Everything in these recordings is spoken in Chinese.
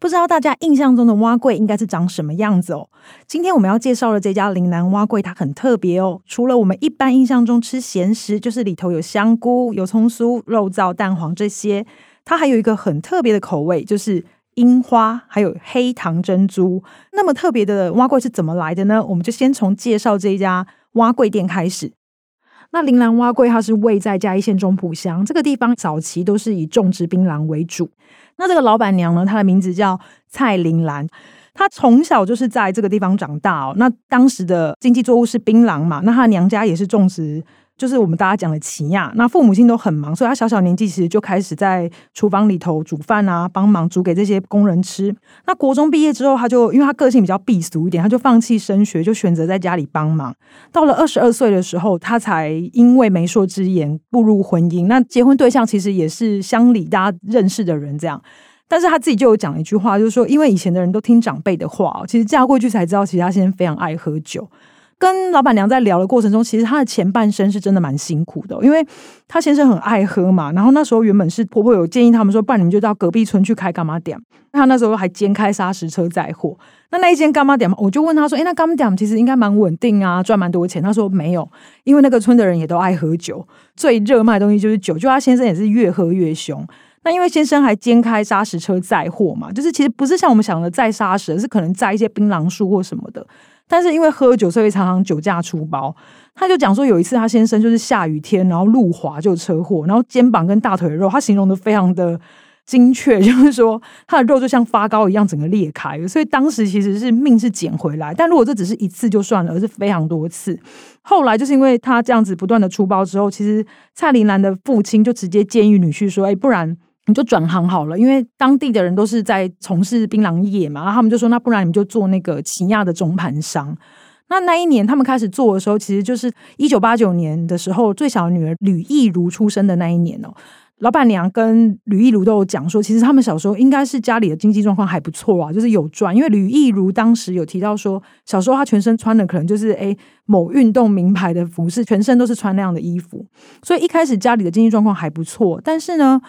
不知道大家印象中的碗粿应该是长什么样子哦？今天我们要介绍的这家林兰碗粿，它很特别哦。除了我们一般印象中吃咸食，就是里头有香菇、有葱酥、肉燥、蛋黄这些，它还有一个很特别的口味，就是樱花，还有黑糖珍珠。那么特别的碗粿是怎么来的呢？我们就先从介绍这一家碗粿店开始。那林兰碗粿，它是位在嘉义县中埔乡这个地方，早期都是以种植槟榔为主。那这个老板娘呢，她的名字叫蔡玲兰，她从小就是在这个地方长大哦。那当时的经济作物是槟榔嘛，那她娘家也是种植。就是我们大家讲的齐亚，那父母亲都很忙，所以他小小年纪其实就开始在厨房里头煮饭啊，帮忙煮给这些工人吃。那国中毕业之后，他就因为他个性比较避俗一点，他就放弃升学，就选择在家里帮忙。到了二十二岁的时候，他才因为媒妁之言步入婚姻。那结婚对象其实也是乡里大家认识的人，这样。但是他自己就有讲一句话，就是说，因为以前的人都听长辈的话，其实嫁过去才知道，其实他现在非常爱喝酒。跟老板娘在聊的过程中，其实她的前半生是真的蛮辛苦的，因为她先生很爱喝嘛。然后那时候原本是婆婆有建议他们说，不然你们就到隔壁村去开柑仔店。她那时候还兼开砂石车载货。那那一间柑仔店，我就问她说：“哎，那柑仔店其实应该蛮稳定啊，赚蛮多钱。”她说：“没有，因为那个村的人也都爱喝酒，最热卖的东西就是酒。就她先生也是越喝越凶。那因为先生还兼开砂石车载货嘛，就是其实不是像我们想的载砂石，是可能载一些槟榔树或什么的。”但是因为喝酒，所以常常酒驾出包。他就讲说，有一次他先生就是下雨天，然后路滑就车祸，然后肩膀跟大腿的肉，他形容的非常的精确，就是说他的肉就像发糕一样整个裂开。所以当时其实是命是捡回来，但如果这只是一次就算了，而是非常多次。后来就是因为他这样子不断的出包之后，其实蔡玲兰的父亲就直接建议女婿说：“哎，不然。”你就转行好了，因为当地的人都是在从事槟榔业嘛，然后他们就说，那不然你们就做那个起亚的中盘商。那那一年他们开始做的时候，其实就是一九八九年的时候，最小的女儿吕意如出生的那一年哦。老板娘跟吕意如都有讲说，其实他们小时候应该是家里的经济状况还不错啊，就是有赚。因为吕意如当时有提到说，小时候她全身穿的可能就是诶某运动名牌的服饰，全身都是穿那样的衣服，所以一开始家里的经济状况还不错。但是呢。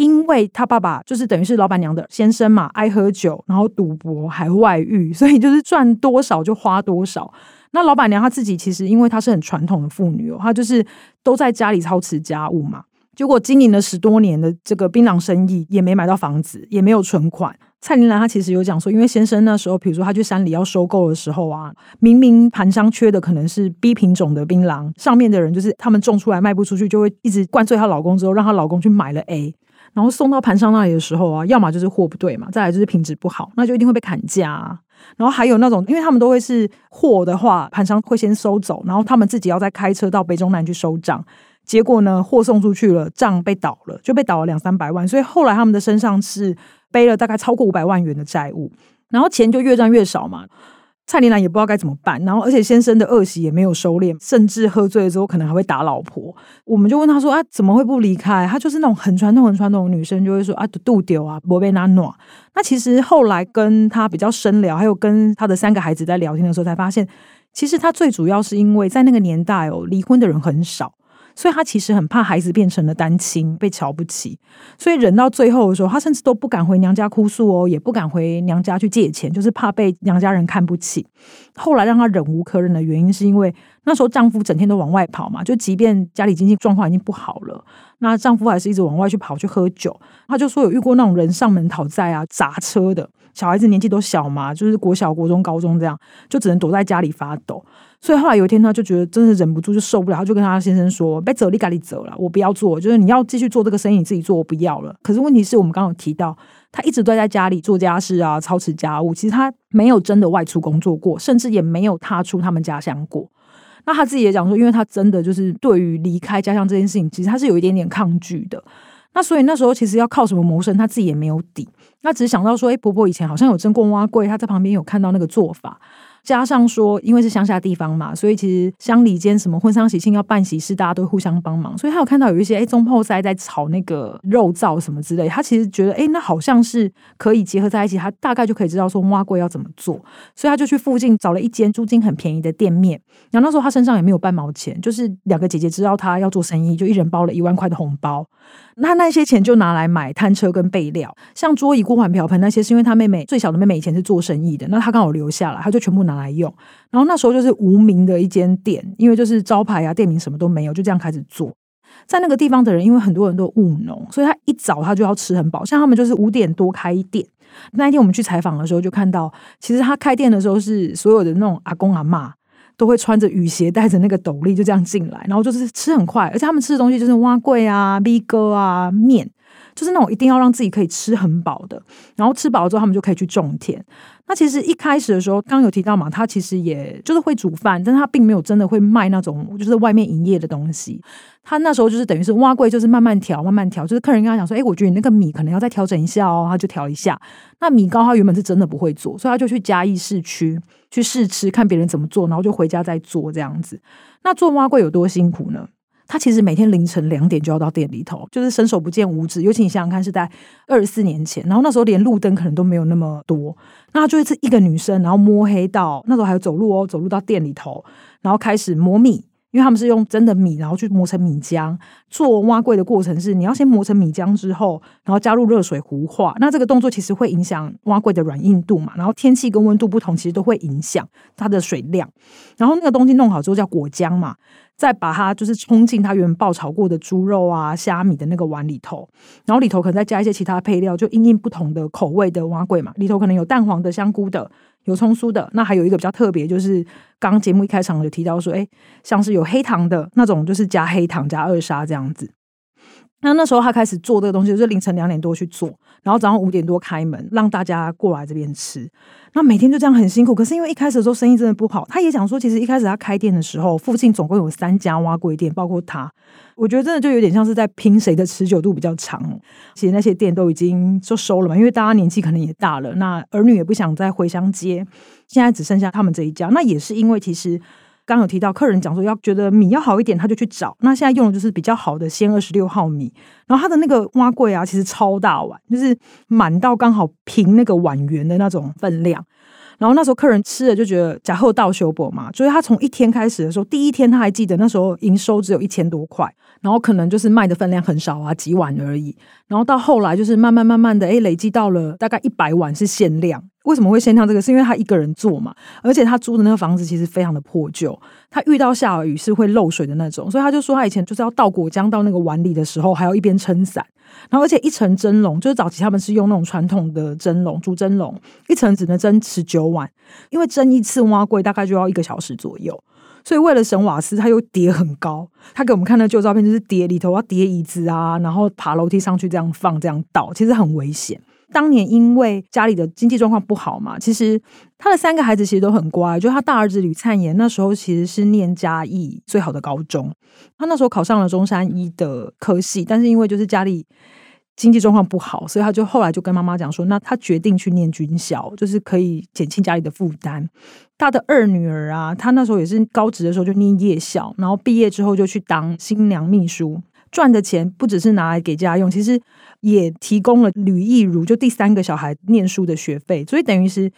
因为他爸爸就是等于是老板娘的先生嘛，爱喝酒，然后赌博还外遇，所以就是赚多少就花多少。那老板娘她自己其实因为她是很传统的妇女哦，她就是都在家里操持家务嘛。结果经营了十多年的这个槟榔生意，也没买到房子，也没有存款。蔡玲兰她其实有讲说，因为先生那时候，比如说他去山里要收购的时候啊，明明盘商缺的可能是 B 品种的槟榔，上面的人就是他们种出来卖不出去，就会一直灌醉她老公，之后让她老公去买了 A。然后送到盘商那里的时候啊，要么就是货不对嘛，再来就是品质不好，那就一定会被砍价啊。然后还有那种，因为他们都会是货的话，盘商会先收走，然后他们自己要再开车到北中南去收账。结果呢，货送出去了，账被倒了，就被倒了两三百万。所以后来他们的身上是背了大概超过五百万元的债务，然后钱就越赚越少嘛。蔡琳兰也不知道该怎么办，然后而且先生的恶习也没有收敛，甚至喝醉了之后可能还会打老婆。我们就问他说啊，怎么会不离开？他就是那种很传统、很传统的女生，就会说啊，度丢啊，不被拿暖。那其实后来跟他比较深聊，还有跟他的三个孩子在聊天的时候，才发现，其实他最主要是因为在那个年代哦，离婚的人很少。所以他其实很怕孩子变成了单亲，被瞧不起，所以忍到最后的时候，他甚至都不敢回娘家哭诉哦，也不敢回娘家去借钱，就是怕被娘家人看不起。后来让他忍无可忍的原因，是因为那时候丈夫整天都往外跑嘛，就即便家里经济状况已经不好了，那丈夫还是一直往外去跑去喝酒。他就说有遇过那种人上门讨债啊，砸车的，小孩子年纪都小嘛，就是国小、国中、高中这样，就只能躲在家里发抖。所以后来有一天，他就觉得真的忍不住，就受不了，他就跟他先生说：“别走，你赶紧走了，我不要做，就是你要继续做这个生意，你自己做，我不要了。”可是问题是我们刚刚有提到，他一直都在家里做家事啊，操持家务，其实他没有真的外出工作过，甚至也没有踏出他们家乡过。那他自己也讲说，因为他真的就是对于离开家乡这件事情，其实他是有一点点抗拒的。那所以那时候其实要靠什么谋生，他自己也没有底。那只是想到说，哎，婆婆以前好像有蒸过碗粿，他在旁边有看到那个做法。加上说，因为是乡下地方嘛，所以其实乡里间什么婚丧喜庆要办喜事，大家都互相帮忙。所以他有看到有一些哎，中破塞在炒那个肉燥什么之类，他其实觉得哎，那好像是可以结合在一起，他大概就可以知道说挖粿要怎么做。所以他就去附近找了一间租金很便宜的店面。然后那时候他身上也没有半毛钱，就是两个姐姐知道他要做生意，就一人包了一万块的红包。那那些钱就拿来买摊车跟备料，像桌椅、锅碗瓢盆那些，是因为他妹妹最小的妹妹以前是做生意的，那他刚好留下来，他就全部拿拿来用。然后那时候就是无名的一间店，因为就是招牌啊、店名什么都没有，就这样开始做。在那个地方的人，因为很多人都务农，所以他一早他就要吃很饱。像他们就是五点多开店。那一天我们去采访的时候，就看到其实他开店的时候是所有的那种阿公阿嬷。都会穿着雨鞋，带着那个斗笠，就这样进来，然后就是吃很快，而且他们吃的东西就是碗粿啊、米糕啊、面，就是那种一定要让自己可以吃很饱的。然后吃饱了之后，他们就可以去种田。那其实一开始的时候，刚刚有提到嘛，他其实也就是会煮饭，但是他并没有真的会卖那种就是外面营业的东西。他那时候就是等于是挖粿，就是慢慢调，慢慢调。就是客人跟他讲说：“哎，我觉得你那个米可能要再调整一下哦。”他就调一下。那米糕他原本是真的不会做，所以他就去嘉义市区。去试吃，看别人怎么做，然后就回家再做这样子。那做挖粿有多辛苦呢？他其实每天凌晨两点就要到店里头，就是伸手不见五指。尤其你想想看，是在二十四年前，然后那时候连路灯可能都没有那么多，那他就是一个女生，然后摸黑到那时候还有走路哦，走路到店里头，然后开始摸米。因为他们是用真的米，然后去磨成米浆。做碗粿的过程是，你要先磨成米浆之后，然后加入热水糊化。那这个动作其实会影响碗粿的软硬度嘛。然后天气跟温度不同，其实都会影响它的水量。然后那个东西弄好之后叫果浆嘛，再把它就是冲进它原本爆炒过的猪肉啊、虾米的那个碗里头。然后里头可能再加一些其他配料，就因应不同的口味的碗粿嘛。里头可能有蛋黄的、香菇的。有葱酥的，那还有一个比较特别，就是刚刚节目一开场就提到说，哎，像是有黑糖的那种，就是加黑糖加二砂这样子。那那时候他开始做这个东西，就是凌晨两点多去做，然后早上五点多开门，让大家过来这边吃。那每天就这样很辛苦，可是因为一开始的时候生意真的不好，他也讲说，其实一开始他开店的时候，附近总共有三家碗粿店，包括他。我觉得真的就有点像是在拼谁的持久度比较长。其实那些店都已经就收了嘛，因为大家年纪可能也大了，那儿女也不想再回乡接，现在只剩下他们这一家。那也是因为其实。刚有提到，客人讲说要觉得米要好一点，他就去找。那现在用的就是比较好的秈二十六号米，然后它的那个挖柜啊，其实超大碗，就是满到刚好平那个碗圆的那种分量。然后那时候客人吃了就觉得假后到修补嘛，就是他从一天开始的时候，第一天他还记得那时候营收只有一千多块，然后可能就是卖的分量很少啊，几碗而已。然后到后来就是慢慢慢慢的，哎，累积到了大概一百碗是限量。为什么会先跳这个？是因为他一个人做嘛，而且他租的那个房子其实非常的破旧，他遇到下雨是会漏水的那种，所以他就说他以前就是要倒果浆到那个碗里的时候，还要一边撑伞，然后而且一层蒸笼，就是早期他们是用那种传统的蒸笼，竹蒸笼，一层只能蒸十九碗，因为蒸一次碗粿大概就要一个小时左右，所以为了省瓦斯，他又叠很高，他给我们看那旧照片，就是叠里头要叠椅子啊，然后爬楼梯上去这样放这样倒，其实很危险。当年因为家里的经济状况不好嘛，其实他的三个孩子其实都很乖。就他大儿子吕灿炎那时候其实是念嘉义最好的高中，他那时候考上了中山医的科系，但是因为就是家里经济状况不好，所以他就后来就跟妈妈讲说，那他决定去念军校，就是可以减轻家里的负担。他的二女儿啊，她那时候也是高职的时候就念夜校，然后毕业之后就去当新娘秘书。赚的钱不只是拿来给家用，其实也提供了吕意如就第三个小孩念书的学费，所以等于是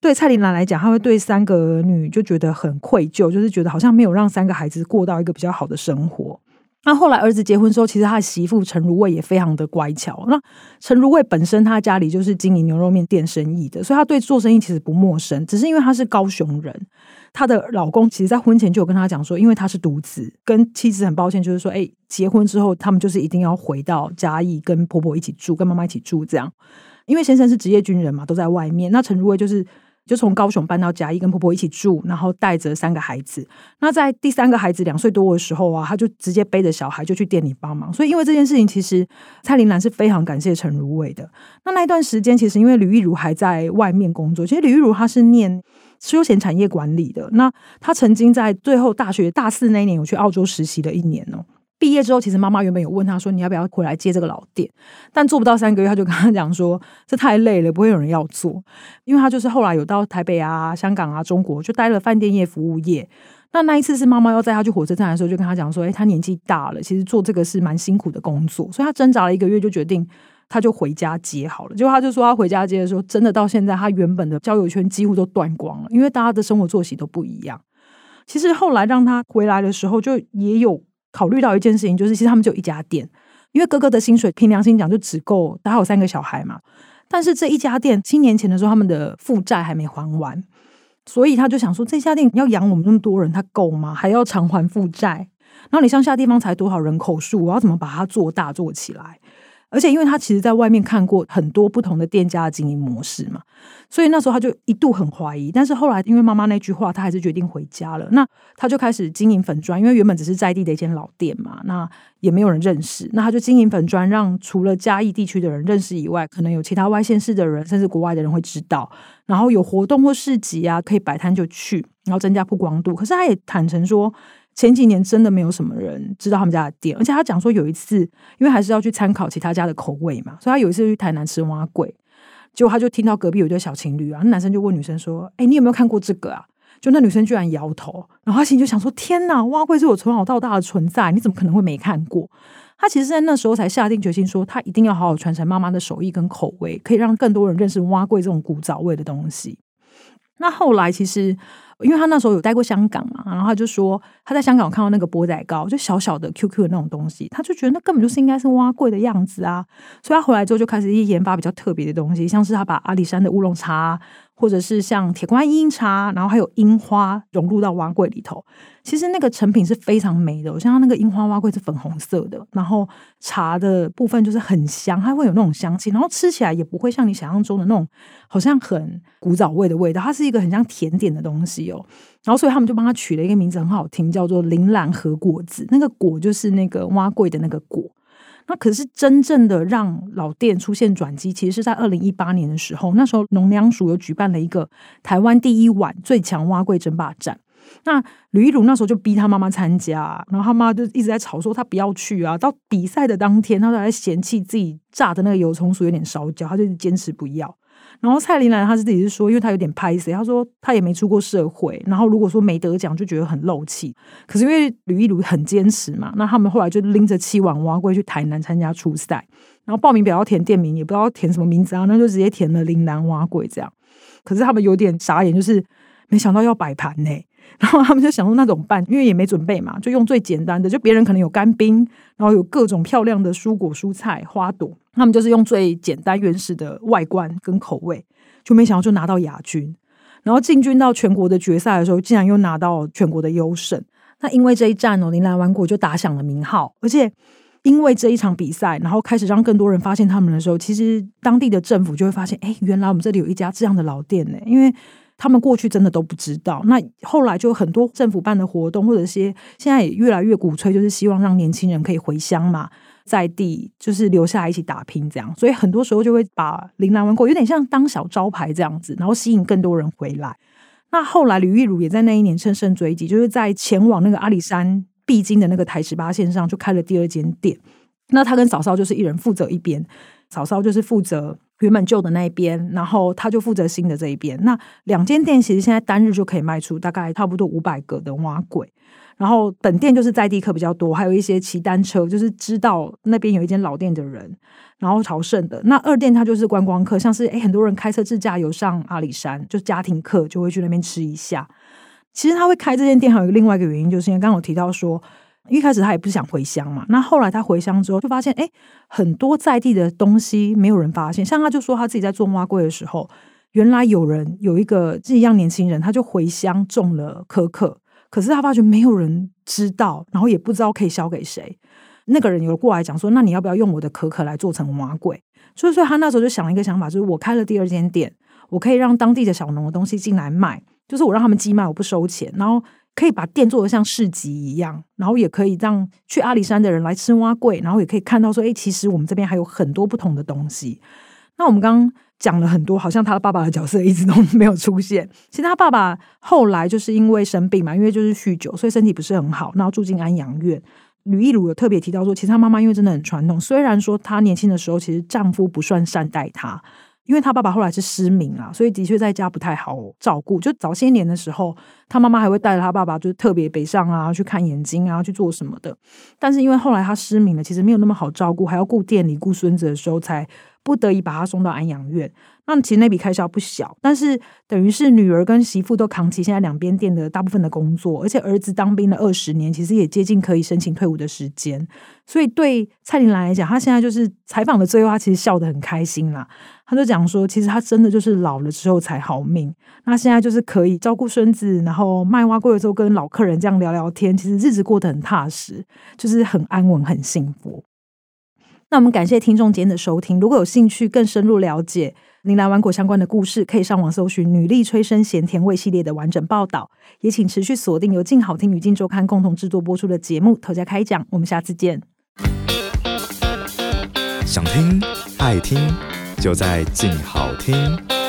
对蔡琳兰来讲，她会对三个儿女就觉得很愧疚，就是觉得好像没有让三个孩子过到一个比较好的生活。那后来儿子结婚之后，其实他的媳妇陈如蔚也非常的乖巧。那陈如蔚本身他家里就是经营牛肉面店生意的，所以他对做生意其实不陌生，只是因为他是高雄人。她的老公其实，在婚前就有跟她讲说，因为他是独子，跟妻子很抱歉，就是说，哎，结婚之后，他们就是一定要回到嘉义，跟婆婆一起住，跟妈妈一起住，这样。因为先生是职业军人嘛，都在外面。那陈如蔚就是，就从高雄搬到嘉义，跟婆婆一起住，然后带着三个孩子。那在第三个孩子两岁多的时候啊，他就直接背着小孩就去店里帮忙。所以，因为这件事情，其实蔡琳兰是非常感谢陈如蔚的。那那一段时间，其实因为吕玉如还在外面工作，其实吕玉如她是念。休闲产业管理的，那他曾经在最后大学大四那一年有去澳洲实习了一年哦。毕业之后，其实妈妈原本有问他说：“你要不要回来接这个老店？”但做不到三个月，他就跟他讲说：“这太累了，不会有人要做。”因为他就是后来有到台北啊、香港啊、中国，就待了饭店业、服务业。那那一次是妈妈要载他去火车站的时候，就跟他讲说：“哎，他年纪大了，其实做这个是蛮辛苦的工作。”所以他挣扎了一个月，就决定他就回家接好了。结果他就说，他回家接的时候，真的到现在，他原本的交友圈几乎都断光了，因为大家的生活作息都不一样。其实后来让他回来的时候，就也有。考虑到一件事情，就是其实他们就一家店，因为哥哥的薪水凭良心讲就只够，他有三个小孩嘛。但是这一家店七年前的时候，他们的负债还没还完，所以他就想说，这家店要养我们那么多人，他够吗？还要偿还负债，然后你乡下地方才多少人口数，我要怎么把它做大做起来？而且，因为他其实在外面看过很多不同的店家的经营模式嘛，所以那时候他就一度很怀疑。但是后来，因为妈妈那句话，他还是决定回家了。那他就开始经营粉砖，因为原本只是在地的一间老店嘛，那也没有人认识。那他就经营粉砖，让除了嘉义地区的人认识以外，可能有其他外县市的人，甚至国外的人会知道。然后有活动或市集啊，可以摆摊就去，然后增加曝光度。可是他也坦诚说。前几年真的没有什么人知道他们家的店，而且他讲说有一次，因为还是要去参考其他家的口味嘛，所以他有一次去台南吃碗粿，结果他就听到隔壁有一对小情侣啊，那男生就问女生说：“哎、你有没有看过这个啊？”就那女生居然摇头，然后他心里就想说：“天哪，碗粿是我从小到大的存在，你怎么可能会没看过？”他其实，在那时候才下定决心说，他一定要好好传承妈妈的手艺跟口味，可以让更多人认识碗粿这种古早味的东西。那后来其实。因为他那时候有待过香港嘛，然后他就说他在香港看到那个钵仔糕，就小小的 QQ 的那种东西，他就觉得那根本就是应该是蛙贵的样子啊，所以他回来之后就开始研发比较特别的东西，像是他把阿里山的乌龙茶。或者是像铁观音茶，然后还有樱花融入到碗粿里头，其实那个成品是非常美的。我像它那个樱花碗粿是粉红色的，然后茶的部分就是很香，它会有那种香气，然后吃起来也不会像你想象中的那种好像很古早味的味道，它是一个很像甜点的东西哦。然后所以他们就帮他取了一个名字很好听，叫做铃兰和果子，那个果就是那个碗粿的那个果。那可是真正的让老店出现转机，其实是在二零一八年的时候，那时候农粮署有举办了一个台湾第一碗最强蛙柜争霸战。那吕一儒那时候就逼他妈妈参加，然后他妈就一直在吵说他不要去啊。到比赛的当天，他都还嫌弃自己炸的那个油葱酥有点烧焦，他就坚持不要。然后蔡琳兰她自己是说，因为她有点拍谢，她说她也没出过社会，然后如果说没得奖就觉得很漏气。可是因为吕一儒很坚持嘛，那他们后来就拎着七碗碗粿去台南参加初赛，然后报名表要填店名，也不知道填什么名字啊，那就直接填了铃兰碗粿这样。可是他们有点傻眼，就是没想到要摆盘呢。然后他们就想说那怎么办？因为也没准备嘛，就用最简单的。就别人可能有干冰，然后有各种漂亮的蔬果、蔬菜、花朵，他们就是用最简单原始的外观跟口味，就没想到就拿到亚军。然后进军到全国的决赛的时候，竟然又拿到全国的优胜。那因为这一战哦，铃兰碗粿就打响了名号。而且因为这一场比赛，然后开始让更多人发现他们的时候，其实当地的政府就会发现，哎，原来我们这里有一家这样的老店呢，因为。他们过去真的都不知道，那后来就很多政府办的活动，或者些现在也越来越鼓吹，就是希望让年轻人可以回乡嘛，在地就是留下来一起打拼这样，所以很多时候就会把铃兰碗粿有点像当小招牌这样子，然后吸引更多人回来。那后来吕玉如也在那一年乘胜追击，就是在前往那个阿里山必经的那个台十八线上，就开了第二间店。那他跟嫂嫂就是一人负责一边，嫂嫂就是负责。原本旧的那一边，然后他就负责新的这一边。那两间店其实现在单日就可以卖出大概差不多五百个的蛙鬼。然后本店就是在地客比较多，还有一些骑单车，就是知道那边有一间老店的人，然后朝圣的。那二店它就是观光客，像是诶很多人开车自驾游上阿里山，就家庭客就会去那边吃一下。其实他会开这间店还有一个另外一个原因，就是因为刚刚有提到说。一开始他也不是想回乡嘛，那后来他回乡之后就发现，哎，很多在地的东西没有人发现。像他就说他自己在做碗粿的时候，原来有人有一个是一样年轻人，他就回乡种了可可，可是他发觉没有人知道，然后也不知道可以销给谁。那个人有过来讲说，那你要不要用我的可可来做成碗粿？所以说他那时候就想了一个想法，就是我开了第二间店，我可以让当地的小农的东西进来卖，就是我让他们寄卖，我不收钱，然后。可以把店做得像市集一样，然后也可以让去阿里山的人来吃碗粿，然后也可以看到说，哎，其实我们这边还有很多不同的东西。那我们刚刚讲了很多，好像他的爸爸的角色一直都没有出现。其实他爸爸后来就是因为生病嘛，因为就是酗酒，所以身体不是很好，然后住进安养院。吕一鲁有特别提到说，其实他妈妈因为真的很传统，虽然说她年轻的时候其实丈夫不算善待她。因为她爸爸后来是失明啊，所以的确在家不太好照顾。就早些年的时候，他妈妈还会带着他爸爸，就是特别北上啊，去看眼睛啊，去做什么的。但是因为后来他失明了，其实没有那么好照顾，还要顾店里、顾孙子的时候，才不得已把他送到安养院。那其实那笔开销不小，但是等于是女儿跟媳妇都扛起现在两边店的大部分的工作，而且儿子当兵了二十年，其实也接近可以申请退伍的时间。所以对蔡玲兰来讲，她现在就是采访的最后，她其实笑得很开心啦。她就讲说，其实她真的就是老了之后才好命。那现在就是可以照顾孙子，然后卖碗粿的时候跟老客人这样聊聊天，其实日子过得很踏实，就是很安稳、很幸福。那我们感谢听众今天的收听。如果有兴趣更深入了解铃兰碗粿相关的故事，可以上网搜寻“女力催生咸甜味”系列的完整报道。也请持续锁定由静好听与静周刊共同制作播出的节目《头家开讲》。我们下次见。想听爱听，就在静好听。